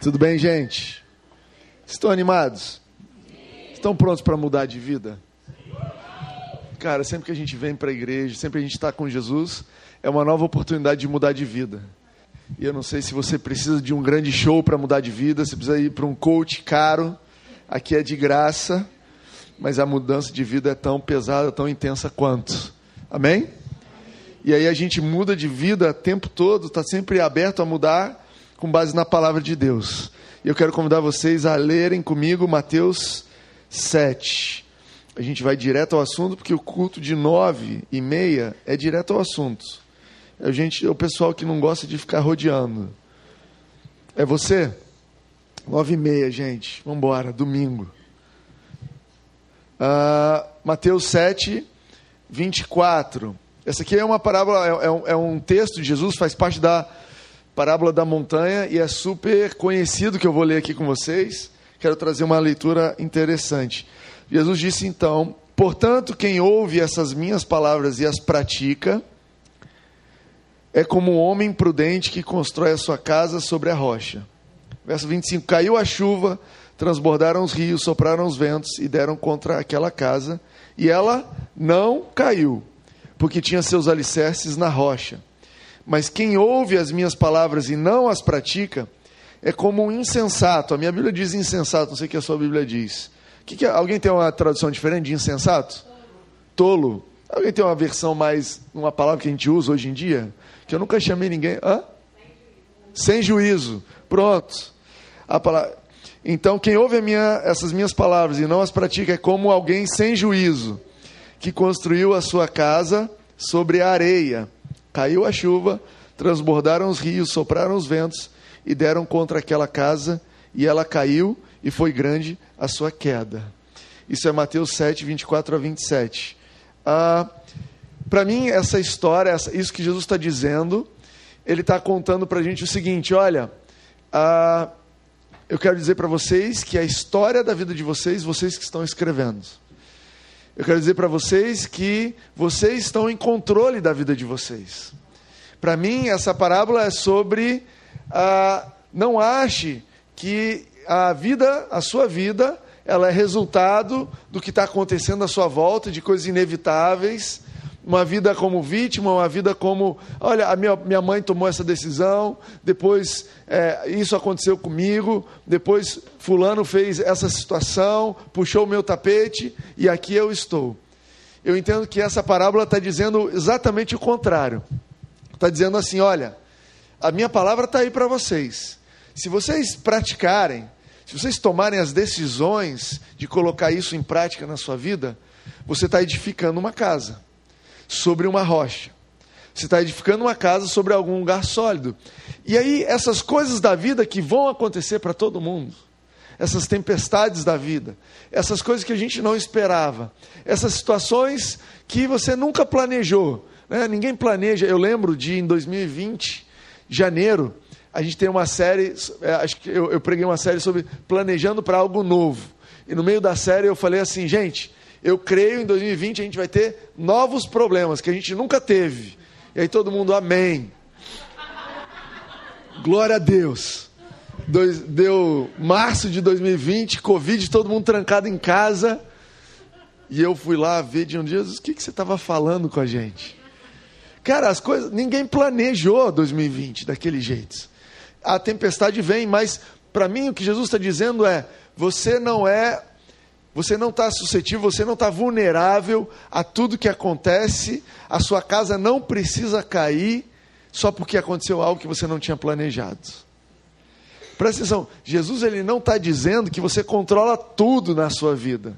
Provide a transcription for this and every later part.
Tudo bem, gente? Estão animados? Estão prontos para mudar de vida? Cara, sempre que a gente vem para a igreja, sempre que a gente está com Jesus, é uma nova oportunidade de mudar de vida. E eu não sei se você precisa de um grande show para mudar de vida, se precisa ir para um coach caro, aqui é de graça, mas a mudança de vida é tão pesada, tão intensa quanto. Amém? E aí a gente muda de vida o tempo todo, está sempre aberto a mudar com base na palavra de Deus. E eu quero convidar vocês a lerem comigo Mateus 7. A gente vai direto ao assunto, porque o culto de nove e meia é direto ao assunto. A gente, é o pessoal que não gosta de ficar rodeando. É você? Nove e meia, gente. Vamos embora, domingo. Uh, Mateus 7, 24. Essa aqui é uma parábola, é, é, um, é um texto de Jesus, faz parte da parábola da montanha e é super conhecido que eu vou ler aqui com vocês. Quero trazer uma leitura interessante. Jesus disse então: Portanto, quem ouve essas minhas palavras e as pratica, é como um homem prudente que constrói a sua casa sobre a rocha. Verso 25: Caiu a chuva, transbordaram os rios, sopraram os ventos e deram contra aquela casa, e ela não caiu, porque tinha seus alicerces na rocha. Mas quem ouve as minhas palavras e não as pratica, é como um insensato. A minha Bíblia diz insensato, não sei o que a sua Bíblia diz. Que que é? Alguém tem uma tradução diferente de insensato? Tolo. Alguém tem uma versão mais, uma palavra que a gente usa hoje em dia? Que eu nunca chamei ninguém. Hã? Sem juízo. Pronto. A palavra... Então, quem ouve minha, essas minhas palavras e não as pratica é como alguém sem juízo, que construiu a sua casa sobre a areia. Caiu a chuva, transbordaram os rios, sopraram os ventos e deram contra aquela casa, e ela caiu, e foi grande a sua queda. Isso é Mateus 7, 24 a 27. Ah, para mim, essa história, essa, isso que Jesus está dizendo, ele está contando para a gente o seguinte: olha, ah, eu quero dizer para vocês que a história da vida de vocês, vocês que estão escrevendo. Eu quero dizer para vocês que vocês estão em controle da vida de vocês. Para mim, essa parábola é sobre. Ah, não ache que a vida, a sua vida, ela é resultado do que está acontecendo à sua volta, de coisas inevitáveis uma vida como vítima, uma vida como, olha, a minha, minha mãe tomou essa decisão, depois é, isso aconteceu comigo, depois fulano fez essa situação, puxou o meu tapete e aqui eu estou. Eu entendo que essa parábola está dizendo exatamente o contrário. Está dizendo assim, olha, a minha palavra está aí para vocês. Se vocês praticarem, se vocês tomarem as decisões de colocar isso em prática na sua vida, você está edificando uma casa sobre uma rocha. Você está edificando uma casa sobre algum lugar sólido. E aí, essas coisas da vida que vão acontecer para todo mundo, essas tempestades da vida, essas coisas que a gente não esperava, essas situações que você nunca planejou, né? ninguém planeja. Eu lembro de em 2020, janeiro, a gente tem uma série, é, acho que eu, eu preguei uma série sobre planejando para algo novo. E no meio da série eu falei assim, gente, eu creio em 2020 a gente vai ter novos problemas que a gente nunca teve. E aí todo mundo, amém. Glória a Deus. Deu março de 2020, Covid, todo mundo trancado em casa. E eu fui lá ver de um dia, o que, que você estava falando com a gente? Cara, as coisas, ninguém planejou 2020 daquele jeito. A tempestade vem, mas para mim o que Jesus está dizendo é: você não é você não está suscetível, você não está vulnerável a tudo que acontece, a sua casa não precisa cair só porque aconteceu algo que você não tinha planejado. Presta atenção, Jesus ele não está dizendo que você controla tudo na sua vida.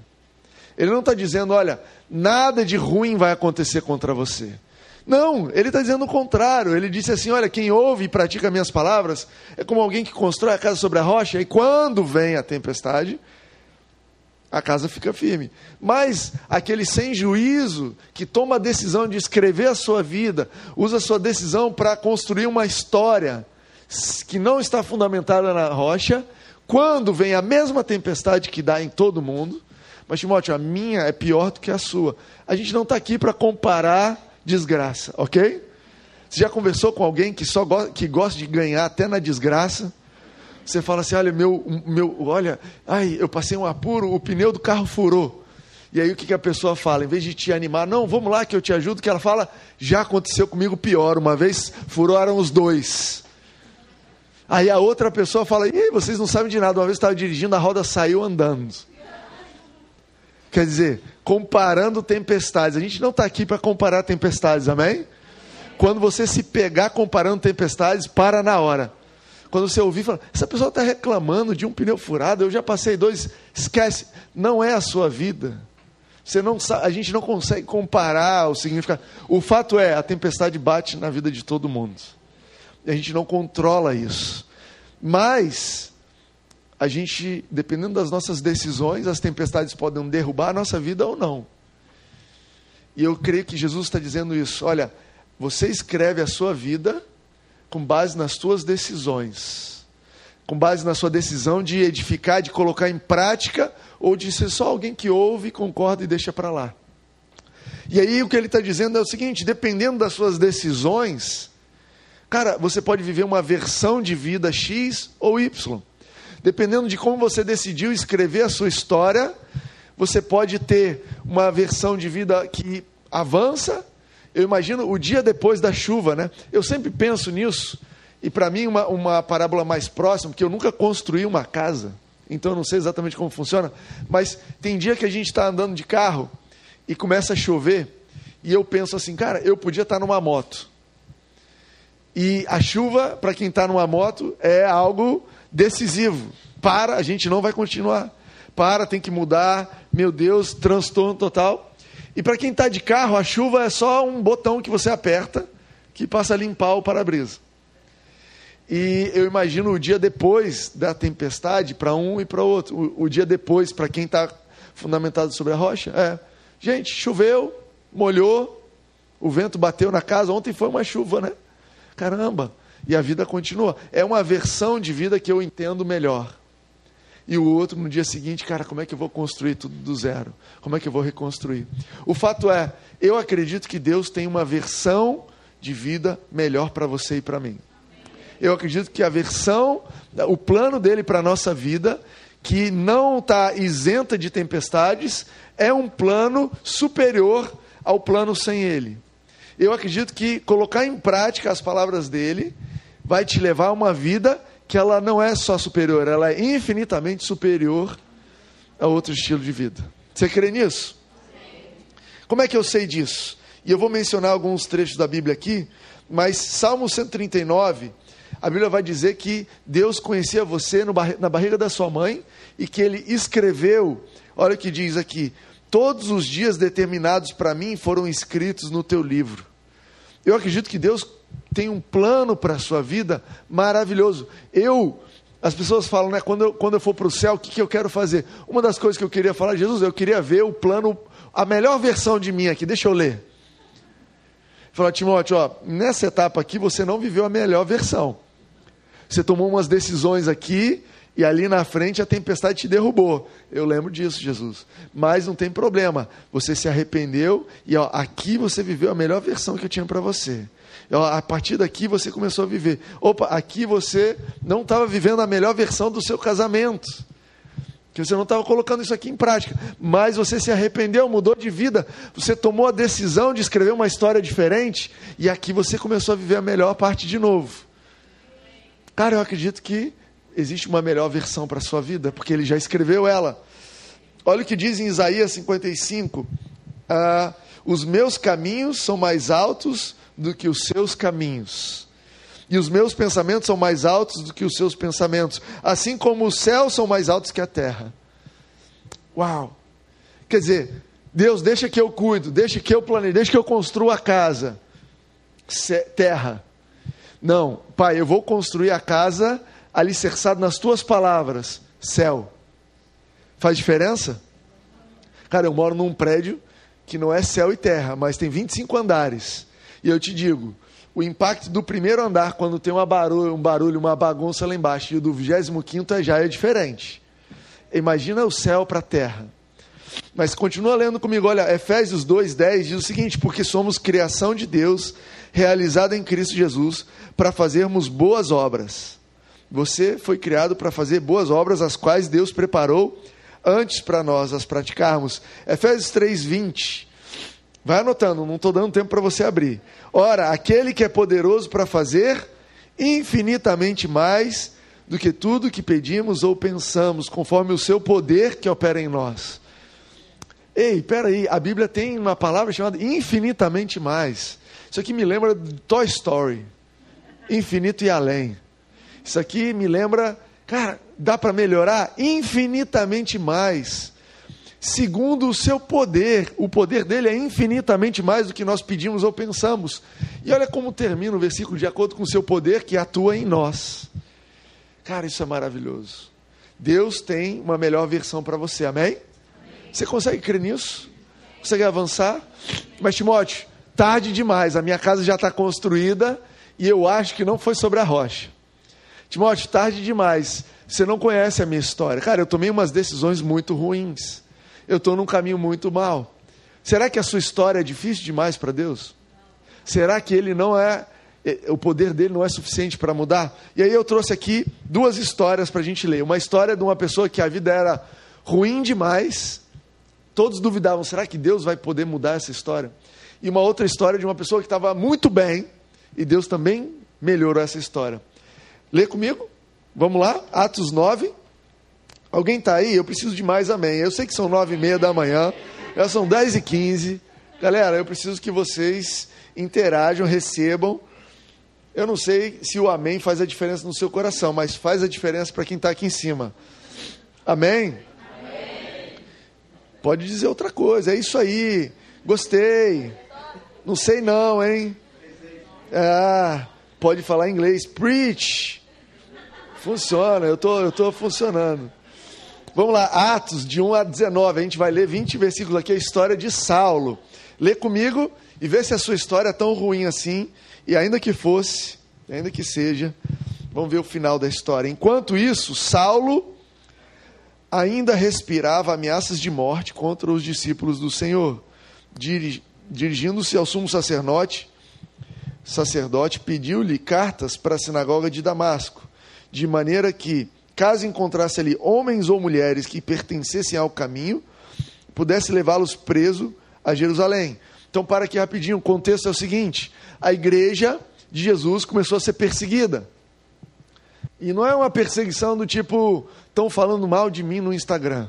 Ele não está dizendo, olha, nada de ruim vai acontecer contra você. Não, ele está dizendo o contrário. Ele disse assim: olha, quem ouve e pratica minhas palavras é como alguém que constrói a casa sobre a rocha, e quando vem a tempestade, a casa fica firme. Mas aquele sem juízo que toma a decisão de escrever a sua vida, usa a sua decisão para construir uma história que não está fundamentada na rocha, quando vem a mesma tempestade que dá em todo mundo, mas Timóteo, a minha é pior do que a sua. A gente não está aqui para comparar desgraça, ok? Você já conversou com alguém que só go que gosta de ganhar até na desgraça? Você fala assim: olha, meu, meu, olha, ai, eu passei um apuro, o pneu do carro furou. E aí o que, que a pessoa fala? Em vez de te animar, não, vamos lá que eu te ajudo, que ela fala, já aconteceu comigo pior. Uma vez furaram os dois. Aí a outra pessoa fala, e vocês não sabem de nada. Uma vez estava dirigindo, a roda saiu andando. Quer dizer, comparando tempestades. A gente não está aqui para comparar tempestades, amém? Quando você se pegar comparando tempestades, para na hora. Quando você ouvir, fala, essa pessoa está reclamando de um pneu furado, eu já passei dois, esquece. Não é a sua vida. Você não sabe, a gente não consegue comparar o significado. O fato é, a tempestade bate na vida de todo mundo. A gente não controla isso. Mas a gente, dependendo das nossas decisões, as tempestades podem derrubar a nossa vida ou não. E eu creio que Jesus está dizendo isso. Olha, você escreve a sua vida com base nas suas decisões, com base na sua decisão de edificar, de colocar em prática, ou de ser só alguém que ouve, concorda e deixa para lá. E aí o que ele está dizendo é o seguinte: dependendo das suas decisões, cara, você pode viver uma versão de vida X ou Y. Dependendo de como você decidiu escrever a sua história, você pode ter uma versão de vida que avança eu imagino o dia depois da chuva, né? Eu sempre penso nisso. E para mim, uma, uma parábola mais próxima, porque eu nunca construí uma casa, então eu não sei exatamente como funciona, mas tem dia que a gente está andando de carro e começa a chover, e eu penso assim, cara, eu podia estar tá numa moto. E a chuva, para quem está numa moto, é algo decisivo. Para, a gente não vai continuar. Para, tem que mudar. Meu Deus, transtorno total. E para quem está de carro, a chuva é só um botão que você aperta que passa a limpar o para-brisa. E eu imagino o dia depois da tempestade para um e para outro. O, o, dia depois, para quem está fundamentado sobre a rocha, é: gente, choveu, molhou, o vento bateu na casa. Ontem foi uma chuva, né? Caramba! E a vida continua. É uma versão de vida que eu entendo melhor e o outro no dia seguinte, cara, como é que eu vou construir tudo do zero? Como é que eu vou reconstruir? O fato é, eu acredito que Deus tem uma versão de vida melhor para você e para mim. Eu acredito que a versão, o plano dele para a nossa vida, que não está isenta de tempestades, é um plano superior ao plano sem ele. Eu acredito que colocar em prática as palavras dele vai te levar a uma vida que ela não é só superior, ela é infinitamente superior a outro estilo de vida. Você crê nisso? Como é que eu sei disso? E eu vou mencionar alguns trechos da Bíblia aqui, mas Salmo 139, a Bíblia vai dizer que Deus conhecia você na barriga da sua mãe e que ele escreveu, olha o que diz aqui: todos os dias determinados para mim foram escritos no teu livro. Eu acredito que Deus tem um plano para a sua vida maravilhoso. Eu, as pessoas falam, né, quando eu, quando eu for para o céu, o que, que eu quero fazer? Uma das coisas que eu queria falar, Jesus, eu queria ver o plano, a melhor versão de mim aqui, deixa eu ler. Falar, Timóteo, ó, nessa etapa aqui você não viveu a melhor versão. Você tomou umas decisões aqui e ali na frente a tempestade te derrubou. Eu lembro disso, Jesus. Mas não tem problema. Você se arrependeu e ó, aqui você viveu a melhor versão que eu tinha para você a partir daqui você começou a viver. Opa, aqui você não estava vivendo a melhor versão do seu casamento. Que você não estava colocando isso aqui em prática. Mas você se arrependeu, mudou de vida. Você tomou a decisão de escrever uma história diferente. E aqui você começou a viver a melhor parte de novo. Cara, eu acredito que existe uma melhor versão para a sua vida, porque ele já escreveu ela. Olha o que diz em Isaías 55. Ah, os meus caminhos são mais altos do que os seus caminhos. E os meus pensamentos são mais altos do que os seus pensamentos, assim como os céus são mais altos que a terra. Uau! Quer dizer, Deus, deixa que eu cuido, deixa que eu planeje, deixa que eu construa a casa. Terra. Não, Pai, eu vou construir a casa alicerçado nas tuas palavras. Céu. Faz diferença? Cara, eu moro num prédio que não é céu e terra, mas tem 25 andares. E eu te digo, o impacto do primeiro andar, quando tem barulho, um barulho, uma bagunça lá embaixo, e do 25 é já é diferente. Imagina o céu para a terra. Mas continua lendo comigo, olha, Efésios 2,10 diz o seguinte: porque somos criação de Deus, realizada em Cristo Jesus, para fazermos boas obras, Você foi criado para fazer boas obras, as quais Deus preparou antes para nós as praticarmos. Efésios 3:20. Vai anotando, não estou dando tempo para você abrir. Ora, aquele que é poderoso para fazer infinitamente mais do que tudo que pedimos ou pensamos, conforme o seu poder que opera em nós. Ei, peraí, a Bíblia tem uma palavra chamada infinitamente mais. Isso aqui me lembra Toy Story. Infinito e além. Isso aqui me lembra, cara, dá para melhorar infinitamente mais. Segundo o seu poder, o poder dele é infinitamente mais do que nós pedimos ou pensamos. E olha como termina o versículo, de acordo com o seu poder que atua em nós. Cara, isso é maravilhoso. Deus tem uma melhor versão para você, amém? Você consegue crer nisso? Consegue avançar? Mas, Timóteo, tarde demais, a minha casa já está construída e eu acho que não foi sobre a rocha. Timóteo, tarde demais, você não conhece a minha história. Cara, eu tomei umas decisões muito ruins. Eu estou num caminho muito mal. Será que a sua história é difícil demais para Deus? Será que ele não é, o poder dele não é suficiente para mudar? E aí eu trouxe aqui duas histórias para a gente ler. Uma história de uma pessoa que a vida era ruim demais, todos duvidavam: será que Deus vai poder mudar essa história? E uma outra história de uma pessoa que estava muito bem e Deus também melhorou essa história. Lê comigo? Vamos lá? Atos 9. Alguém está aí? Eu preciso de mais amém. Eu sei que são nove e meia da manhã, já são dez e quinze. Galera, eu preciso que vocês interajam, recebam. Eu não sei se o amém faz a diferença no seu coração, mas faz a diferença para quem está aqui em cima. Amém? amém? Pode dizer outra coisa, é isso aí. Gostei. Não sei não, hein? Ah, pode falar inglês. Preach. Funciona, eu tô, eu tô funcionando. Vamos lá, Atos de 1 a 19. A gente vai ler 20 versículos aqui, a história de Saulo. Lê comigo e vê se a sua história é tão ruim assim. E ainda que fosse, ainda que seja, vamos ver o final da história. Enquanto isso, Saulo ainda respirava ameaças de morte contra os discípulos do Senhor dirigindo-se ao sumo sacerdote, sacerdote pediu-lhe cartas para a sinagoga de Damasco, de maneira que, caso encontrasse ali homens ou mulheres que pertencessem ao caminho, pudesse levá-los preso a Jerusalém. Então, para aqui rapidinho, o contexto é o seguinte: a igreja de Jesus começou a ser perseguida. E não é uma perseguição do tipo, estão falando mal de mim no Instagram.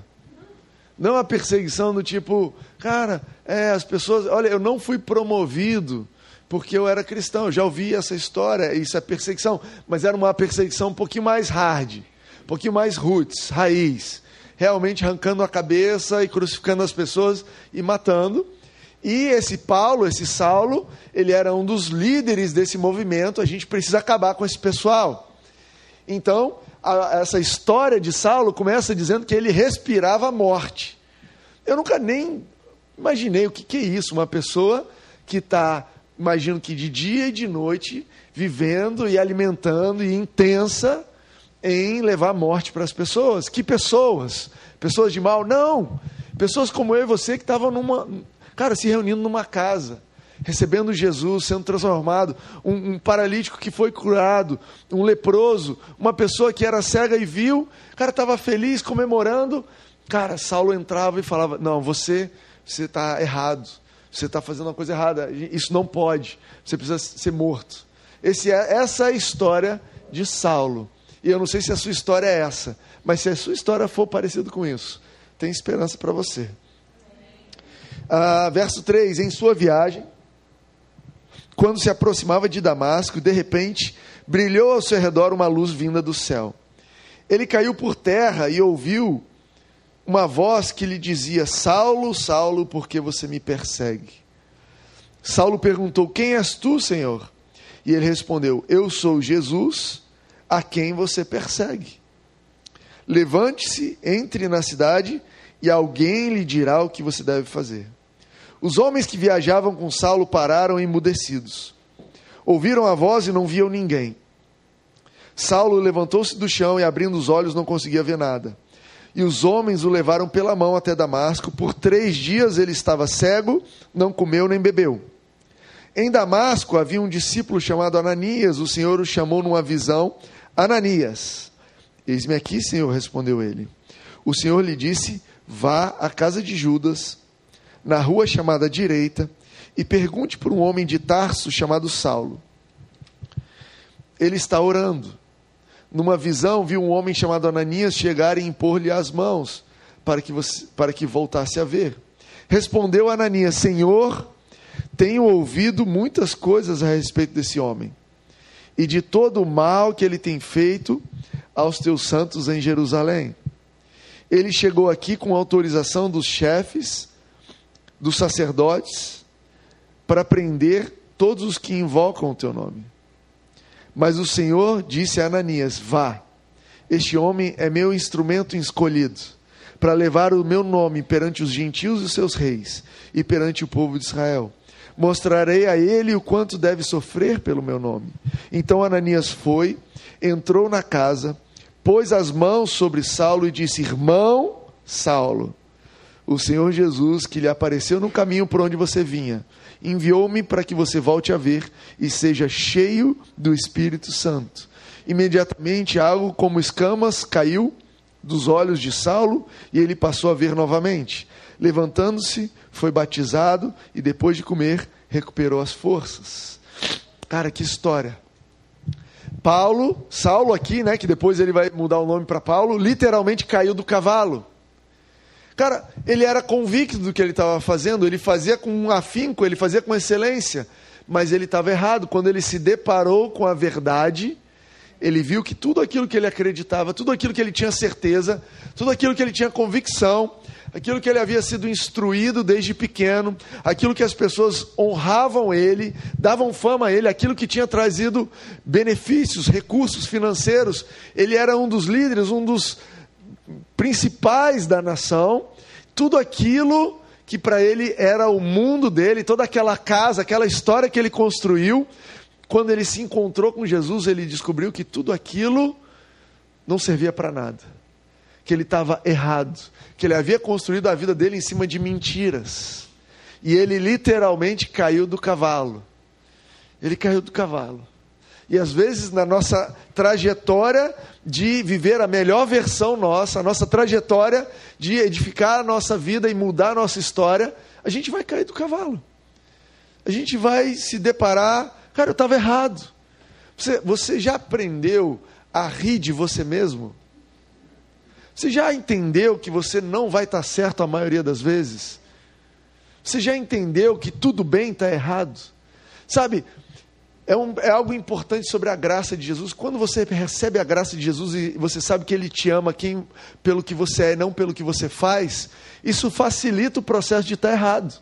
Não a perseguição do tipo, cara, é, as pessoas, olha, eu não fui promovido porque eu era cristão, eu já ouvi essa história, isso é perseguição, mas era uma perseguição um pouquinho mais hard, um pouquinho mais roots, raiz, realmente arrancando a cabeça e crucificando as pessoas e matando. E esse Paulo, esse Saulo, ele era um dos líderes desse movimento, a gente precisa acabar com esse pessoal. Então, a, essa história de Saulo começa dizendo que ele respirava a morte. Eu nunca nem imaginei o que, que é isso, uma pessoa que está, imagino que de dia e de noite, vivendo e alimentando e intensa em levar morte para as pessoas. Que pessoas? Pessoas de mal? Não! Pessoas como eu e você que estavam numa. Cara, se reunindo numa casa recebendo Jesus, sendo transformado, um, um, paralítico que foi curado, um leproso, uma pessoa que era cega e viu, o cara estava feliz, comemorando. Cara, Saulo entrava e falava: Não, você você está errado, você está fazendo uma coisa errada, isso não pode, você precisa ser morto. Esse é, essa é a história de Saulo. E eu não sei se a sua história é essa, mas se a sua história for parecida com isso, tem esperança para você. Ah, verso 3: Em sua viagem, quando se aproximava de Damasco, de repente brilhou ao seu redor uma luz vinda do céu. Ele caiu por terra e ouviu uma voz que lhe dizia: Saulo, Saulo, por que você me persegue? Saulo perguntou: Quem és tu, Senhor? E ele respondeu: Eu sou Jesus, a quem você persegue. Levante-se, entre na cidade e alguém lhe dirá o que você deve fazer. Os homens que viajavam com Saulo pararam emudecidos. Ouviram a voz e não viam ninguém. Saulo levantou-se do chão e, abrindo os olhos, não conseguia ver nada. E os homens o levaram pela mão até Damasco. Por três dias ele estava cego, não comeu nem bebeu. Em Damasco havia um discípulo chamado Ananias. O Senhor o chamou numa visão Ananias. Eis-me aqui, Senhor, respondeu ele. O Senhor lhe disse: Vá à casa de Judas, na rua chamada direita, e pergunte por um homem de Tarso chamado Saulo. Ele está orando. Numa visão, viu um homem chamado Ananias chegar e impor-lhe as mãos para que, você, para que voltasse a ver. Respondeu Ananias: Senhor, tenho ouvido muitas coisas a respeito desse homem e de todo o mal que ele tem feito aos teus santos em Jerusalém. Ele chegou aqui com autorização dos chefes, dos sacerdotes, para prender todos os que invocam o teu nome. Mas o Senhor disse a Ananias: Vá, este homem é meu instrumento escolhido para levar o meu nome perante os gentios e os seus reis e perante o povo de Israel. Mostrarei a ele o quanto deve sofrer pelo meu nome. Então Ananias foi, entrou na casa, pôs as mãos sobre Saulo e disse: Irmão Saulo, o Senhor Jesus, que lhe apareceu no caminho por onde você vinha, enviou-me para que você volte a ver e seja cheio do Espírito Santo. Imediatamente algo como escamas caiu dos olhos de Saulo e ele passou a ver novamente. Levantando-se, foi batizado e depois de comer, recuperou as forças. Cara, que história. Paulo, Saulo aqui, né, que depois ele vai mudar o nome para Paulo, literalmente caiu do cavalo. Cara, ele era convicto do que ele estava fazendo, ele fazia com um afinco, ele fazia com excelência, mas ele estava errado. Quando ele se deparou com a verdade, ele viu que tudo aquilo que ele acreditava, tudo aquilo que ele tinha certeza, tudo aquilo que ele tinha convicção, aquilo que ele havia sido instruído desde pequeno, aquilo que as pessoas honravam ele, davam fama a ele, aquilo que tinha trazido benefícios, recursos financeiros. Ele era um dos líderes, um dos principais da nação. Tudo aquilo que para ele era o mundo dele, toda aquela casa, aquela história que ele construiu, quando ele se encontrou com Jesus, ele descobriu que tudo aquilo não servia para nada. Que ele estava errado. Que ele havia construído a vida dele em cima de mentiras. E ele literalmente caiu do cavalo. Ele caiu do cavalo. E às vezes, na nossa trajetória de viver a melhor versão nossa, a nossa trajetória de edificar a nossa vida e mudar a nossa história, a gente vai cair do cavalo. A gente vai se deparar Cara, eu estava errado. Você, você já aprendeu a rir de você mesmo? Você já entendeu que você não vai estar certo a maioria das vezes? Você já entendeu que tudo bem está errado? Sabe, é, um, é, algo importante sobre a graça de Jesus. Quando você recebe a graça de Jesus e você sabe que Ele te ama quem, pelo que você é, não pelo que você faz, isso facilita o processo de estar errado.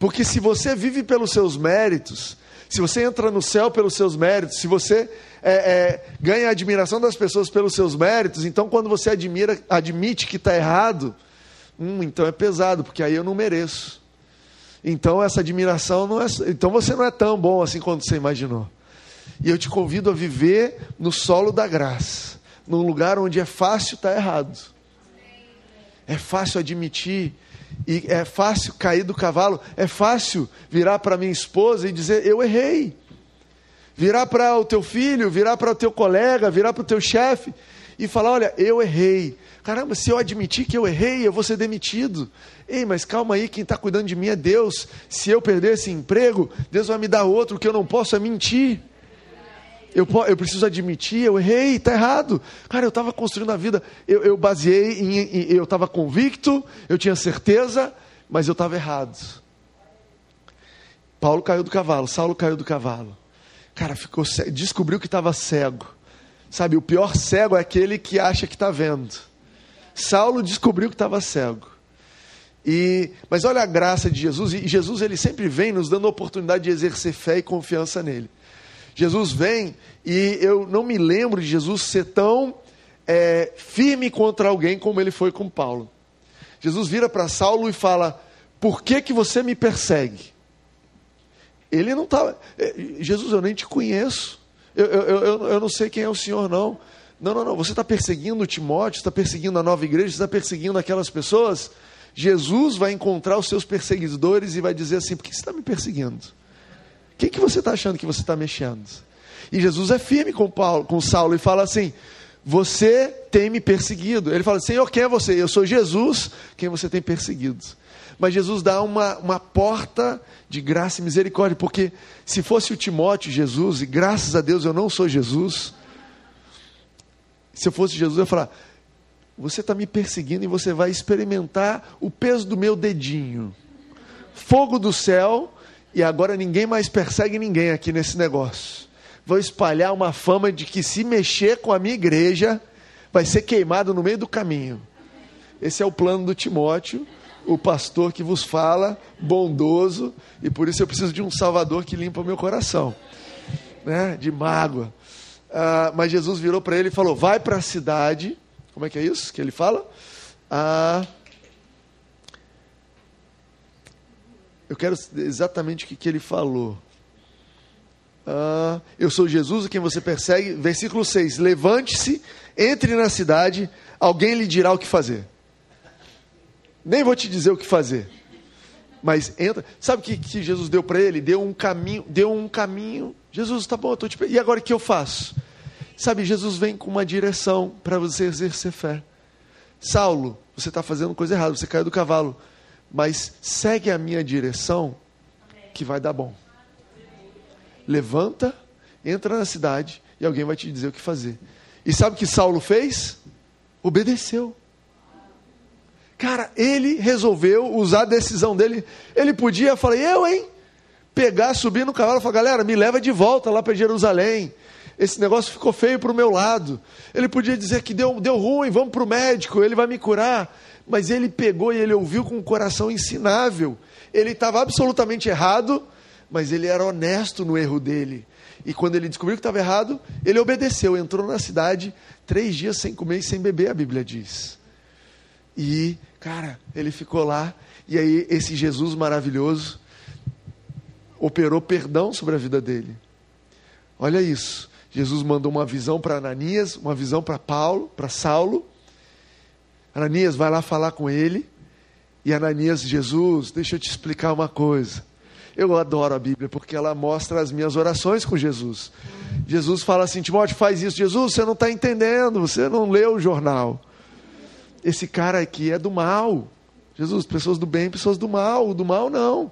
Porque se você vive pelos seus méritos, se você entra no céu pelos seus méritos, se você é, é, ganha a admiração das pessoas pelos seus méritos, então quando você admira, admite que está errado, hum, então é pesado, porque aí eu não mereço. Então essa admiração não é. Então você não é tão bom assim quanto você imaginou. E eu te convido a viver no solo da graça, num lugar onde é fácil estar tá errado. É fácil admitir e é fácil cair do cavalo, é fácil virar para minha esposa e dizer: Eu errei. Virar para o teu filho, virar para o teu colega, virar para o teu chefe e falar: Olha, eu errei. Caramba, se eu admitir que eu errei, eu vou ser demitido. Ei, mas calma aí, quem está cuidando de mim é Deus. Se eu perder esse emprego, Deus vai me dar outro, que eu não posso é mentir. Eu, eu preciso admitir, eu errei, está errado. Cara, eu estava construindo a vida, eu, eu baseei em, em eu estava convicto, eu tinha certeza, mas eu estava errado. Paulo caiu do cavalo, Saulo caiu do cavalo. Cara, ficou cego, descobriu que estava cego. Sabe, o pior cego é aquele que acha que está vendo. Saulo descobriu que estava cego. E, mas olha a graça de Jesus, e Jesus ele sempre vem nos dando a oportunidade de exercer fé e confiança nele. Jesus vem e eu não me lembro de Jesus ser tão é, firme contra alguém como ele foi com Paulo. Jesus vira para Saulo e fala: Por que, que você me persegue? Ele não estava. É, Jesus, eu nem te conheço. Eu, eu, eu, eu não sei quem é o Senhor, não. Não, não, não. Você está perseguindo Timóteo, está perseguindo a nova igreja, está perseguindo aquelas pessoas. Jesus vai encontrar os seus perseguidores e vai dizer assim: Por que você está me perseguindo? Que, que você está achando que você está mexendo? E Jesus é firme com, Paulo, com Saulo e fala assim: Você tem me perseguido. Ele fala: Senhor, quem é você? Eu sou Jesus, quem você tem perseguido. Mas Jesus dá uma, uma porta de graça e misericórdia, porque se fosse o Timóteo Jesus, e graças a Deus eu não sou Jesus, se eu fosse Jesus, eu ia falar: Você está me perseguindo e você vai experimentar o peso do meu dedinho. Fogo do céu, e agora ninguém mais persegue ninguém aqui nesse negócio. Vou espalhar uma fama de que se mexer com a minha igreja, vai ser queimado no meio do caminho. Esse é o plano do Timóteo, o pastor que vos fala, bondoso, e por isso eu preciso de um Salvador que limpa o meu coração, né? de mágoa. Ah, mas Jesus virou para ele e falou: Vai para a cidade. Como é que é isso que ele fala? Ah, eu quero exatamente o que, que ele falou. Ah, eu sou Jesus, quem você persegue. Versículo 6: Levante-se, entre na cidade, alguém lhe dirá o que fazer. Nem vou te dizer o que fazer. Mas entra. Sabe o que, que Jesus deu para ele? Deu um caminho, deu um caminho. Jesus, tá bom, eu tô te... E agora o que eu faço? Sabe, Jesus vem com uma direção para você exercer fé. Saulo, você está fazendo coisa errada, você caiu do cavalo. Mas segue a minha direção, que vai dar bom. Levanta, entra na cidade e alguém vai te dizer o que fazer. E sabe o que Saulo fez? Obedeceu. Cara, ele resolveu usar a decisão dele. Ele podia, falei, eu, hein? Pegar, subir no cavalo e falar, galera, me leva de volta lá para Jerusalém. Esse negócio ficou feio para o meu lado. Ele podia dizer que deu, deu ruim, vamos para o médico, ele vai me curar. Mas ele pegou e ele ouviu com um coração ensinável. Ele estava absolutamente errado, mas ele era honesto no erro dele. E quando ele descobriu que estava errado, ele obedeceu, entrou na cidade três dias sem comer e sem beber, a Bíblia diz. E Cara, ele ficou lá e aí esse Jesus maravilhoso operou perdão sobre a vida dele. Olha isso. Jesus mandou uma visão para Ananias, uma visão para Paulo, para Saulo. Ananias vai lá falar com ele. E Ananias, Jesus, deixa eu te explicar uma coisa. Eu adoro a Bíblia porque ela mostra as minhas orações com Jesus. Jesus fala assim: Timóteo, faz isso. Jesus, você não está entendendo, você não leu o jornal esse cara aqui é do mal. Jesus, pessoas do bem, pessoas do mal. Do mal, não.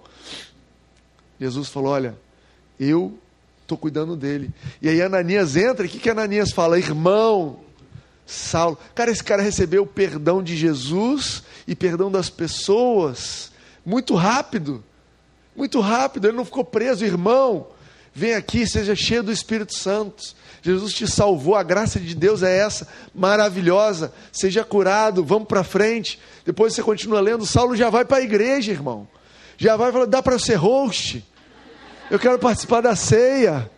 Jesus falou: Olha, eu estou cuidando dele. E aí Ananias entra, e o que, que Ananias fala? Irmão, Saulo. Cara, esse cara recebeu o perdão de Jesus e perdão das pessoas muito rápido. Muito rápido, ele não ficou preso, irmão. Vem aqui, seja cheio do Espírito Santo. Jesus te salvou, a graça de Deus é essa, maravilhosa. Seja curado, vamos para frente. Depois você continua lendo. Saulo já vai para a igreja, irmão. Já vai falar, dá para ser host. Eu quero participar da ceia.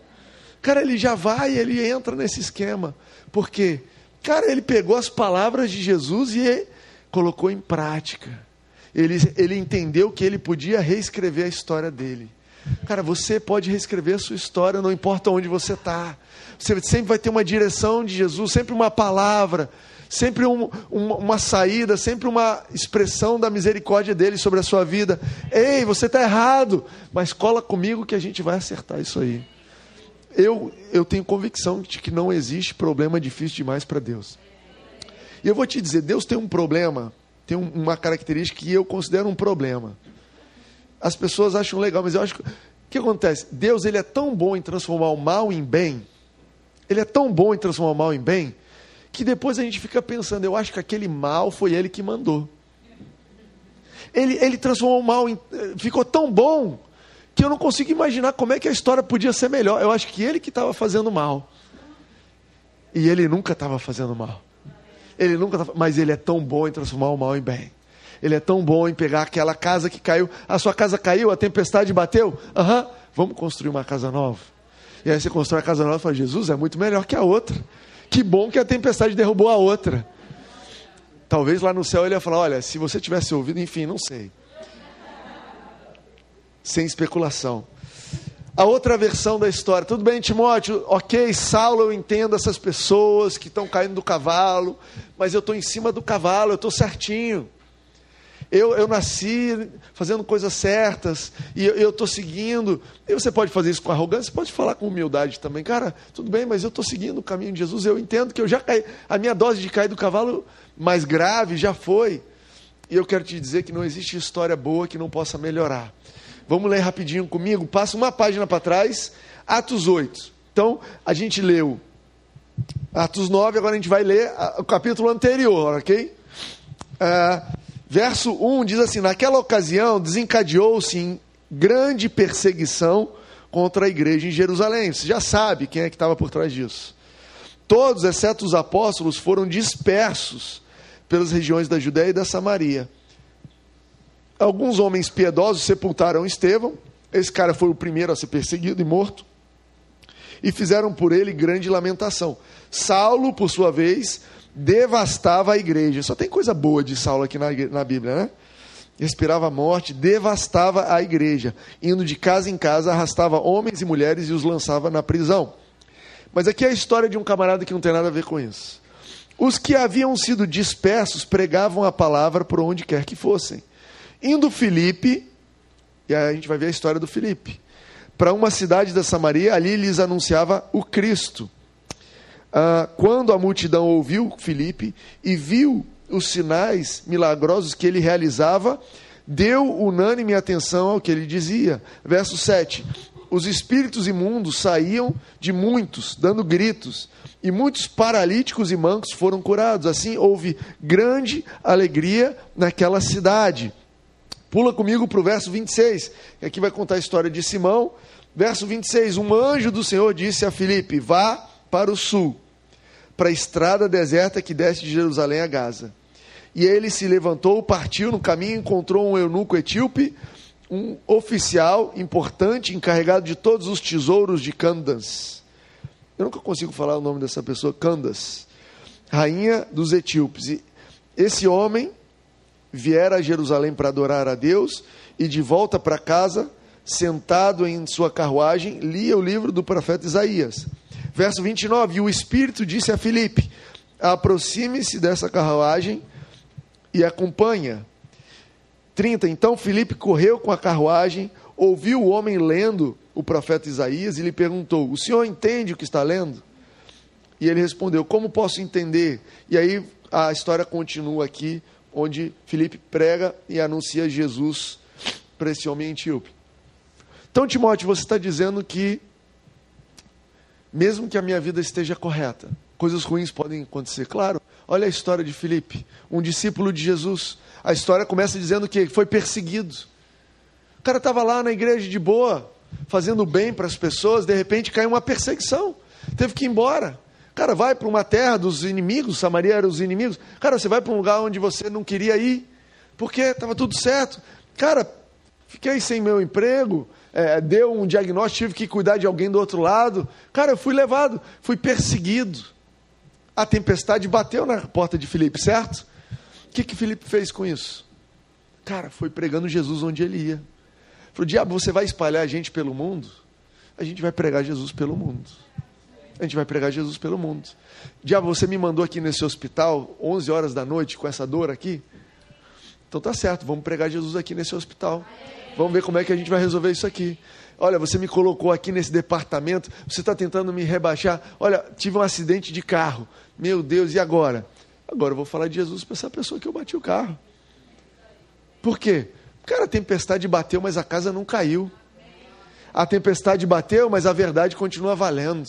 Cara, ele já vai, ele entra nesse esquema. Por quê? Cara, ele pegou as palavras de Jesus e colocou em prática. Ele, ele entendeu que ele podia reescrever a história dele. Cara, você pode reescrever a sua história, não importa onde você está. Você sempre vai ter uma direção de Jesus, sempre uma palavra, sempre um, um, uma saída, sempre uma expressão da misericórdia dele sobre a sua vida. Ei, você está errado, mas cola comigo que a gente vai acertar isso aí. Eu, eu tenho convicção de que não existe problema difícil demais para Deus. E eu vou te dizer, Deus tem um problema, tem uma característica que eu considero um problema as pessoas acham legal, mas eu acho que o que acontece? Deus ele é tão bom em transformar o mal em bem, ele é tão bom em transformar o mal em bem, que depois a gente fica pensando, eu acho que aquele mal foi ele que mandou. Ele, ele transformou o mal em. ficou tão bom que eu não consigo imaginar como é que a história podia ser melhor. Eu acho que ele que estava fazendo mal. E ele nunca estava fazendo mal. Ele nunca tava, mas ele é tão bom em transformar o mal em bem. Ele é tão bom em pegar aquela casa que caiu. A sua casa caiu, a tempestade bateu. Aham, uhum, vamos construir uma casa nova. E aí você constrói a casa nova e fala: Jesus é muito melhor que a outra. Que bom que a tempestade derrubou a outra. Talvez lá no céu ele ia falar: Olha, se você tivesse ouvido, enfim, não sei. Sem especulação. A outra versão da história, tudo bem, Timóteo, ok, Saulo, eu entendo essas pessoas que estão caindo do cavalo, mas eu estou em cima do cavalo, eu estou certinho. eu, eu nasci fazendo coisas certas e eu estou seguindo. E você pode fazer isso com arrogância, pode falar com humildade também. Cara, tudo bem, mas eu estou seguindo o caminho de Jesus. Eu entendo que eu já caí. A minha dose de cair do cavalo mais grave já foi. E eu quero te dizer que não existe história boa que não possa melhorar. Vamos ler rapidinho comigo? Passa uma página para trás, Atos 8. Então, a gente leu Atos 9, agora a gente vai ler o capítulo anterior, ok? Uh, verso 1 diz assim: Naquela ocasião desencadeou-se grande perseguição contra a igreja em Jerusalém. Você já sabe quem é que estava por trás disso. Todos, exceto os apóstolos, foram dispersos pelas regiões da Judéia e da Samaria. Alguns homens piedosos sepultaram Estevão. Esse cara foi o primeiro a ser perseguido e morto. E fizeram por ele grande lamentação. Saulo, por sua vez, devastava a igreja. Só tem coisa boa de Saulo aqui na, na Bíblia, né? Respirava a morte, devastava a igreja, indo de casa em casa, arrastava homens e mulheres e os lançava na prisão. Mas aqui é a história de um camarada que não tem nada a ver com isso. Os que haviam sido dispersos pregavam a palavra por onde quer que fossem. Indo Filipe, e aí a gente vai ver a história do Filipe, para uma cidade da Samaria, ali lhes anunciava o Cristo. Ah, quando a multidão ouviu Filipe e viu os sinais milagrosos que ele realizava, deu unânime atenção ao que ele dizia. Verso 7: Os espíritos imundos saíam de muitos, dando gritos, e muitos paralíticos e mancos foram curados. Assim houve grande alegria naquela cidade. Pula comigo para o verso 26, que aqui vai contar a história de Simão. Verso 26: Um anjo do Senhor disse a Filipe: Vá para o sul, para a estrada deserta que desce de Jerusalém a Gaza. E ele se levantou, partiu no caminho, encontrou um eunuco etíope, um oficial importante, encarregado de todos os tesouros de Candas. Eu nunca consigo falar o nome dessa pessoa, Candas, rainha dos etíopes. E esse homem viera a Jerusalém para adorar a Deus e de volta para casa, sentado em sua carruagem, lia o livro do profeta Isaías. Verso 29, e o Espírito disse a Filipe, aproxime-se dessa carruagem e acompanha. 30, então Filipe correu com a carruagem, ouviu o homem lendo o profeta Isaías e lhe perguntou, o senhor entende o que está lendo? E ele respondeu, como posso entender? E aí a história continua aqui, onde Filipe prega e anuncia Jesus para esse homem etíope. Então, Timóteo, você está dizendo que, mesmo que a minha vida esteja correta, coisas ruins podem acontecer. Claro, olha a história de Filipe, um discípulo de Jesus. A história começa dizendo que foi perseguido. O cara estava lá na igreja de boa, fazendo bem para as pessoas, de repente caiu uma perseguição, teve que ir embora. Cara, vai para uma terra dos inimigos, Samaria era os inimigos. Cara, você vai para um lugar onde você não queria ir, porque estava tudo certo. Cara, fiquei sem meu emprego, é, deu um diagnóstico, tive que cuidar de alguém do outro lado. Cara, eu fui levado, fui perseguido. A tempestade bateu na porta de Filipe, certo? O que, que Filipe fez com isso? Cara, foi pregando Jesus onde ele ia. Falou, diabo, você vai espalhar a gente pelo mundo? A gente vai pregar Jesus pelo mundo. A gente vai pregar Jesus pelo mundo. Diabo, você me mandou aqui nesse hospital, 11 horas da noite, com essa dor aqui? Então tá certo, vamos pregar Jesus aqui nesse hospital. Vamos ver como é que a gente vai resolver isso aqui. Olha, você me colocou aqui nesse departamento, você está tentando me rebaixar. Olha, tive um acidente de carro. Meu Deus, e agora? Agora eu vou falar de Jesus para essa pessoa que eu bati o carro. Por quê? Cara, a tempestade bateu, mas a casa não caiu. A tempestade bateu, mas a verdade continua valendo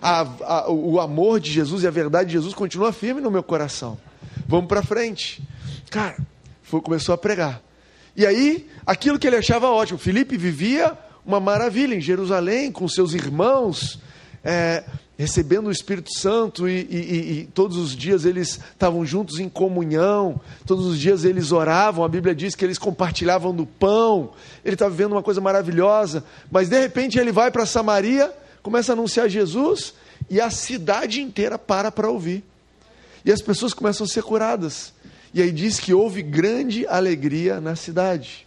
a, a, o amor de Jesus e a verdade de Jesus continua firme no meu coração. Vamos para frente. Cara, foi, começou a pregar. E aí, aquilo que ele achava ótimo, Felipe vivia uma maravilha em Jerusalém com seus irmãos, é, recebendo o Espírito Santo e, e, e, todos os dias eles estavam juntos em comunhão, todos os dias eles oravam, a Bíblia diz que eles compartilhavam do pão, ele estava vivendo uma coisa maravilhosa, mas de repente ele vai para Samaria começa a anunciar Jesus e a cidade inteira para para ouvir. E as pessoas começam a ser curadas. E aí diz que houve grande alegria na cidade.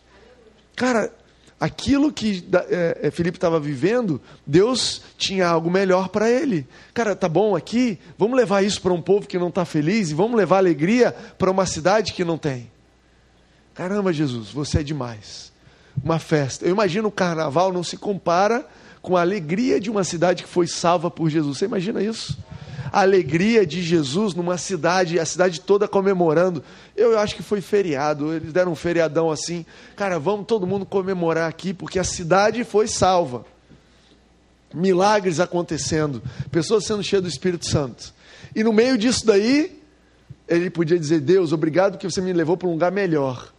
Cara, aquilo que é, é Felipe estava vivendo, Deus tinha algo melhor para ele. Cara, tá bom aqui, vamos levar isso para um povo que não está feliz e vamos levar alegria para uma cidade que não tem. Caramba, Jesus, você é demais. Uma festa. Eu imagino o carnaval não se compara com a alegria de uma cidade que foi salva por Jesus. Você imagina isso? A alegria de Jesus numa cidade, a cidade toda comemorando. Eu acho que foi feriado, eles deram um feriadão assim. Cara, vamos todo mundo comemorar aqui, porque a cidade foi salva. Milagres acontecendo, pessoas sendo cheias do Espírito Santo. E no meio disso daí, ele podia dizer: Deus, obrigado que você me levou para um lugar melhor.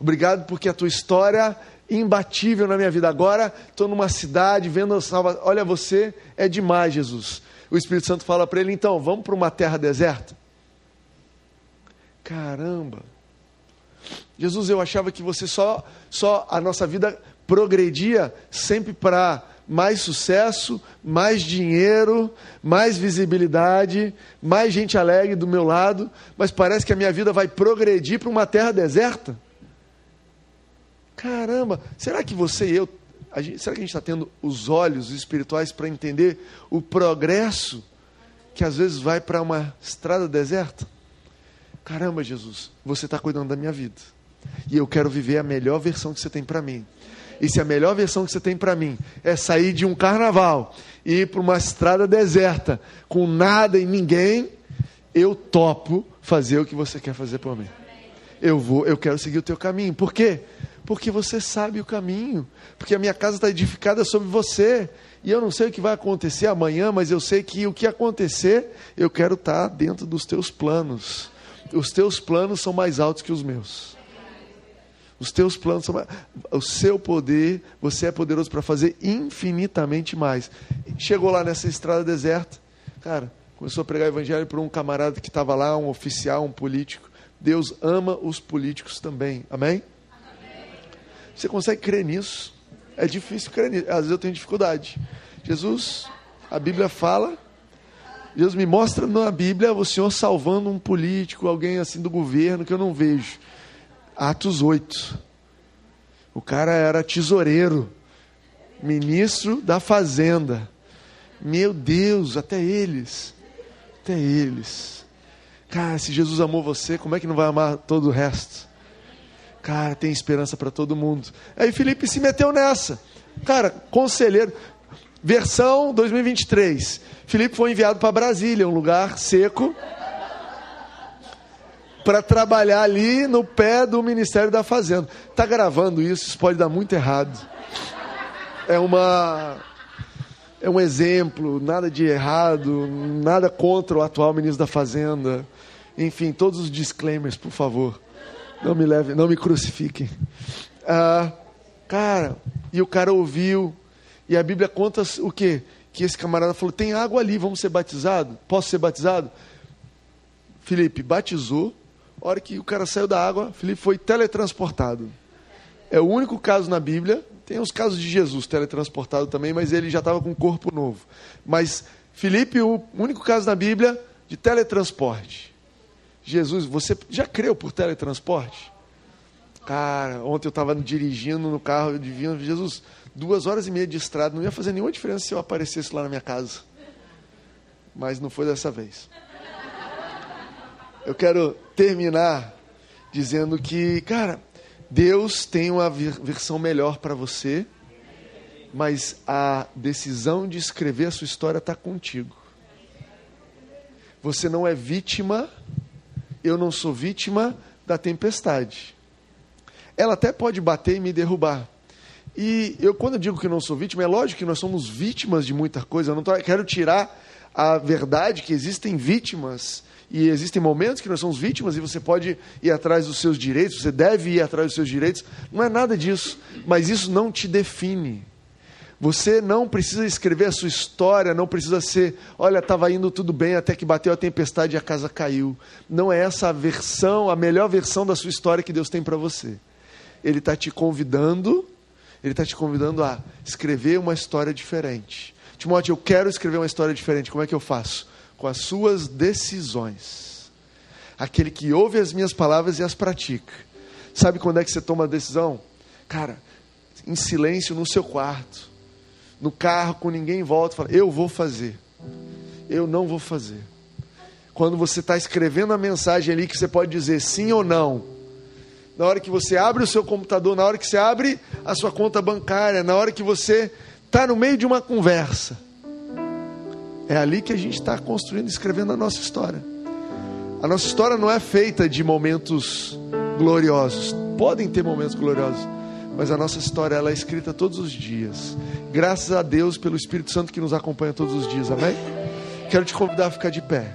Obrigado porque a tua história imbatível na minha vida. Agora estou numa cidade vendo a salva. Olha, você é demais, Jesus. O Espírito Santo fala para ele: então, vamos para uma terra deserta? Caramba! Jesus, eu achava que você só, só a nossa vida progredia sempre para mais sucesso, mais dinheiro, mais visibilidade, mais gente alegre do meu lado, mas parece que a minha vida vai progredir para uma terra deserta. Caramba, será que você e eu, gente, será que a gente está tendo os olhos espirituais para entender o progresso que às vezes vai para uma estrada deserta? Caramba, Jesus, você está cuidando da minha vida. E eu quero viver a melhor versão que você tem para mim. E se a melhor versão que você tem para mim é sair de um carnaval e ir para uma estrada deserta com nada e ninguém, eu topo fazer o que você quer fazer por mim. Eu vou, eu quero seguir o teu caminho. Por quê? Porque você sabe o caminho. Porque a minha casa está edificada sobre você. E eu não sei o que vai acontecer amanhã, mas eu sei que o que acontecer, eu quero estar tá dentro dos teus planos. Os teus planos são mais altos que os meus. Os teus planos são mais... o seu poder, você é poderoso para fazer infinitamente mais. Chegou lá nessa estrada deserta, cara, começou a pregar o evangelho para um camarada que estava lá, um oficial, um político. Deus ama os políticos também. Amém? Você consegue crer nisso? É difícil crer nisso. Às vezes eu tenho dificuldade. Jesus, a Bíblia fala. Deus me mostra na Bíblia o Senhor salvando um político, alguém assim do governo que eu não vejo. Atos 8. O cara era tesoureiro, ministro da fazenda. Meu Deus, até eles. Até eles. Cara, se Jesus amou você, como é que não vai amar todo o resto? Cara, tem esperança para todo mundo. Aí Felipe se meteu nessa. Cara, conselheiro, versão 2023. Felipe foi enviado para Brasília, um lugar seco, para trabalhar ali no pé do Ministério da Fazenda. Tá gravando isso, isso pode dar muito errado. É uma é um exemplo, nada de errado, nada contra o atual ministro da Fazenda. Enfim, todos os disclaimers, por favor. Não me leve, não me crucifiquem. Ah, cara, e o cara ouviu, e a Bíblia conta o quê? Que esse camarada falou: tem água ali, vamos ser batizados? Posso ser batizado? Felipe batizou. A hora que o cara saiu da água, Felipe foi teletransportado. É o único caso na Bíblia. Tem os casos de Jesus teletransportado também, mas ele já estava com um corpo novo. Mas Felipe, o único caso na Bíblia de teletransporte. Jesus, você já creu por teletransporte? Cara, ontem eu estava dirigindo no carro de vinho, Jesus, duas horas e meia de estrada, não ia fazer nenhuma diferença se eu aparecesse lá na minha casa. Mas não foi dessa vez. Eu quero terminar dizendo que, cara, Deus tem uma versão melhor para você, mas a decisão de escrever a sua história está contigo. Você não é vítima eu não sou vítima da tempestade. Ela até pode bater e me derrubar. E eu, quando eu digo que não sou vítima, é lógico que nós somos vítimas de muita coisa. Eu não tô, quero tirar a verdade que existem vítimas e existem momentos que nós somos vítimas e você pode ir atrás dos seus direitos, você deve ir atrás dos seus direitos. Não é nada disso, mas isso não te define. Você não precisa escrever a sua história, não precisa ser, olha, estava indo tudo bem até que bateu a tempestade e a casa caiu. Não é essa a versão, a melhor versão da sua história que Deus tem para você. Ele está te convidando, ele está te convidando a escrever uma história diferente. Timóteo, eu quero escrever uma história diferente. Como é que eu faço? Com as suas decisões. Aquele que ouve as minhas palavras e as pratica. Sabe quando é que você toma a decisão? Cara, em silêncio no seu quarto no carro com ninguém em volta, fala: Eu vou fazer. Eu não vou fazer. Quando você está escrevendo a mensagem ali que você pode dizer sim ou não, na hora que você abre o seu computador, na hora que você abre a sua conta bancária, na hora que você está no meio de uma conversa. É ali que a gente está construindo, escrevendo a nossa história. A nossa história não é feita de momentos gloriosos. Podem ter momentos gloriosos, mas a nossa história ela é escrita todos os dias. Graças a Deus pelo Espírito Santo que nos acompanha todos os dias. Amém? Quero te convidar a ficar de pé.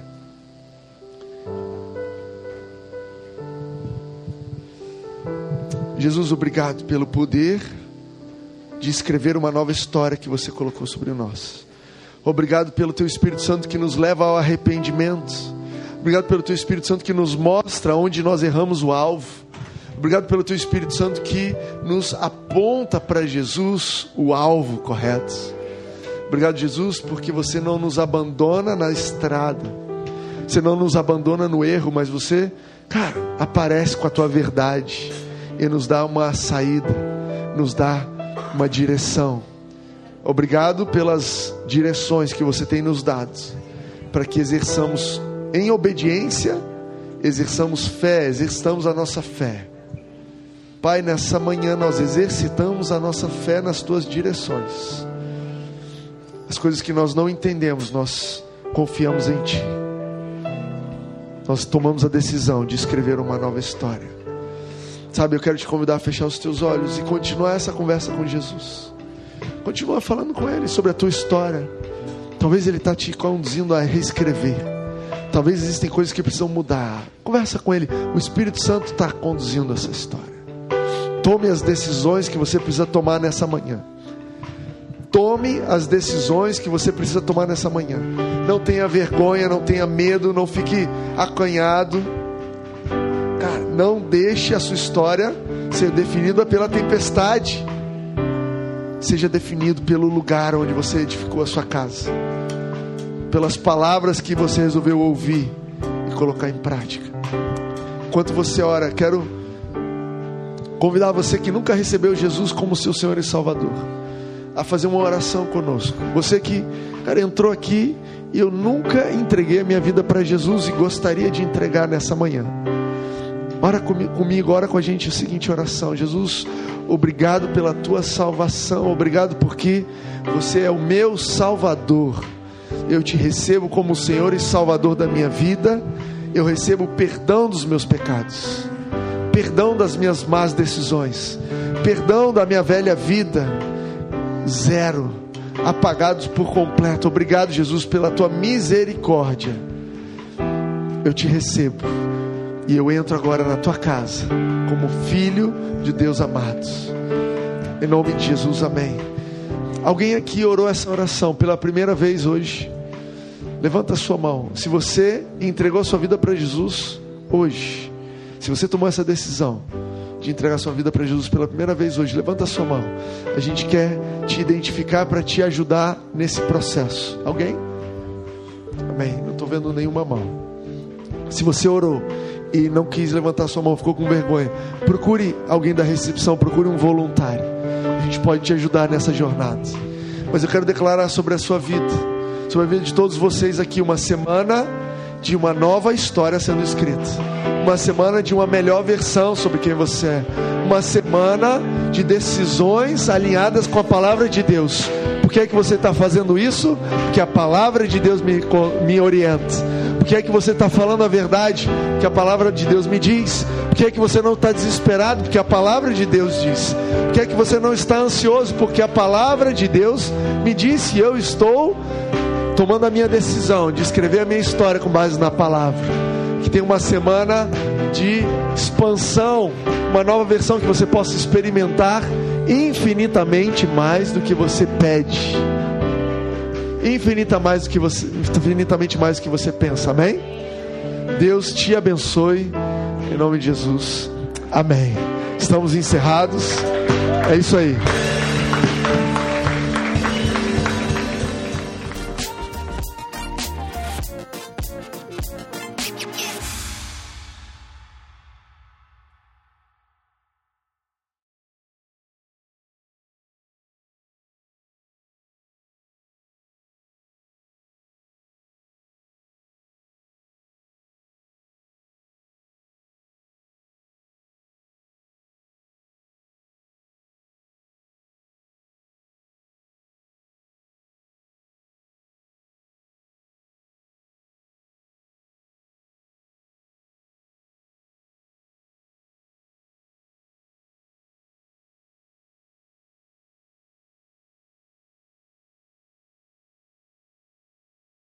Jesus, obrigado pelo poder de escrever uma nova história que você colocou sobre nós. Obrigado pelo teu Espírito Santo que nos leva ao arrependimento. Obrigado pelo teu Espírito Santo que nos mostra onde nós erramos o alvo. Obrigado pelo teu Espírito Santo que nos aponta para Jesus o alvo correto. Obrigado, Jesus, porque você não nos abandona na estrada. Você não nos abandona no erro, mas você, cara, aparece com a tua verdade e nos dá uma saída, nos dá uma direção. Obrigado pelas direções que você tem nos dado, para que exerçamos em obediência, exerçamos fé, exerçamos a nossa fé. Pai, nessa manhã nós exercitamos a nossa fé nas tuas direções. As coisas que nós não entendemos, nós confiamos em Ti. Nós tomamos a decisão de escrever uma nova história. Sabe, eu quero te convidar a fechar os teus olhos e continuar essa conversa com Jesus. Continua falando com Ele sobre a tua história. Talvez Ele está te conduzindo a reescrever. Talvez existem coisas que precisam mudar. Conversa com Ele. O Espírito Santo está conduzindo essa história. Tome as decisões que você precisa tomar nessa manhã. Tome as decisões que você precisa tomar nessa manhã. Não tenha vergonha, não tenha medo, não fique acanhado não deixe a sua história ser definida pela tempestade. Seja definido pelo lugar onde você edificou a sua casa, pelas palavras que você resolveu ouvir e colocar em prática. Enquanto você ora, quero convidar você que nunca recebeu Jesus como seu Senhor e Salvador a fazer uma oração conosco. Você que, cara, entrou aqui e eu nunca entreguei a minha vida para Jesus e gostaria de entregar nessa manhã. Ora comigo, ora com a gente a seguinte oração: Jesus, obrigado pela tua salvação, obrigado porque você é o meu Salvador. Eu te recebo como Senhor e Salvador da minha vida, eu recebo perdão dos meus pecados, perdão das minhas más decisões, perdão da minha velha vida, zero, apagados por completo. Obrigado, Jesus, pela tua misericórdia. Eu te recebo e eu entro agora na tua casa, como filho de Deus amado. Em nome de Jesus, amém. Alguém aqui orou essa oração pela primeira vez hoje? Levanta a sua mão. Se você entregou a sua vida para Jesus hoje, se você tomou essa decisão de entregar sua vida para Jesus pela primeira vez hoje, levanta a sua mão. A gente quer te identificar para te ajudar nesse processo. Alguém? Amém. Não estou vendo nenhuma mão. Se você orou e não quis levantar sua mão, ficou com vergonha, procure alguém da recepção, procure um voluntário. A gente pode te ajudar nessa jornada. Mas eu quero declarar sobre a sua vida, sobre a vida de todos vocês aqui, uma semana de uma nova história sendo escrita, uma semana de uma melhor versão sobre quem você é, uma semana de decisões alinhadas com a palavra de Deus. Por que é que você está fazendo isso? Porque a palavra de Deus me, me orienta por que é que você está falando a verdade que a palavra de Deus me diz? Por que é que você não está desesperado porque a palavra de Deus diz? Por que é que você não está ansioso porque a palavra de Deus me disse? Eu estou tomando a minha decisão de escrever a minha história com base na palavra. Que tem uma semana de expansão, uma nova versão que você possa experimentar infinitamente mais do que você pede infinita mais do que você, infinitamente mais do que você pensa. Amém? Deus te abençoe em nome de Jesus. Amém. Estamos encerrados. É isso aí.